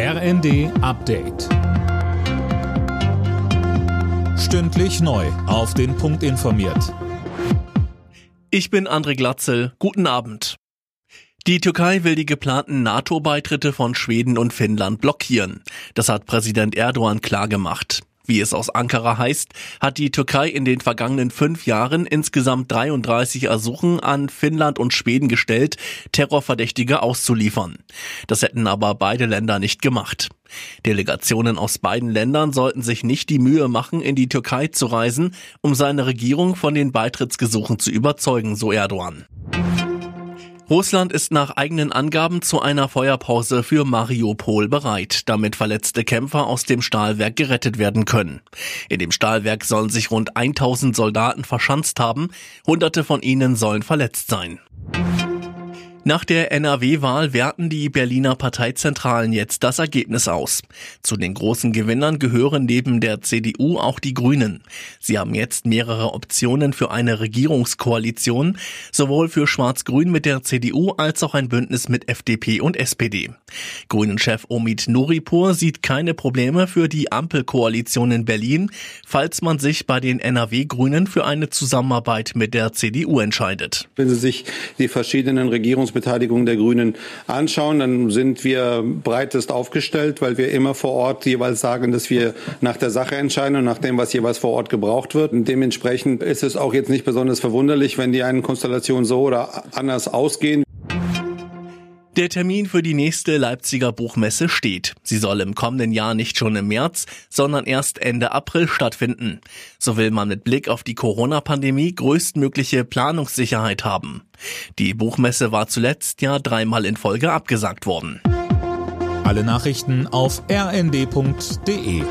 RND Update. Stündlich neu. Auf den Punkt informiert. Ich bin André Glatzel. Guten Abend. Die Türkei will die geplanten NATO-Beitritte von Schweden und Finnland blockieren. Das hat Präsident Erdogan klargemacht. Wie es aus Ankara heißt, hat die Türkei in den vergangenen fünf Jahren insgesamt 33 Ersuchen an Finnland und Schweden gestellt, Terrorverdächtige auszuliefern. Das hätten aber beide Länder nicht gemacht. Delegationen aus beiden Ländern sollten sich nicht die Mühe machen, in die Türkei zu reisen, um seine Regierung von den Beitrittsgesuchen zu überzeugen, so Erdogan. Russland ist nach eigenen Angaben zu einer Feuerpause für Mariupol bereit, damit verletzte Kämpfer aus dem Stahlwerk gerettet werden können. In dem Stahlwerk sollen sich rund 1000 Soldaten verschanzt haben, hunderte von ihnen sollen verletzt sein. Nach der NRW-Wahl werten die Berliner Parteizentralen jetzt das Ergebnis aus. Zu den großen Gewinnern gehören neben der CDU auch die Grünen. Sie haben jetzt mehrere Optionen für eine Regierungskoalition, sowohl für Schwarz-Grün mit der CDU als auch ein Bündnis mit FDP und SPD. Grünen-Chef Omid Nuripur sieht keine Probleme für die Ampelkoalition in Berlin, falls man sich bei den NRW-Grünen für eine Zusammenarbeit mit der CDU entscheidet. Wenn Sie sich die verschiedenen Regierungs Beteiligung der Grünen anschauen, dann sind wir breitest aufgestellt, weil wir immer vor Ort jeweils sagen, dass wir nach der Sache entscheiden und nach dem, was jeweils vor Ort gebraucht wird. Und dementsprechend ist es auch jetzt nicht besonders verwunderlich, wenn die einen Konstellationen so oder anders ausgehen. Der Termin für die nächste Leipziger Buchmesse steht. Sie soll im kommenden Jahr nicht schon im März, sondern erst Ende April stattfinden. So will man mit Blick auf die Corona-Pandemie größtmögliche Planungssicherheit haben. Die Buchmesse war zuletzt ja dreimal in Folge abgesagt worden. Alle Nachrichten auf rnd.de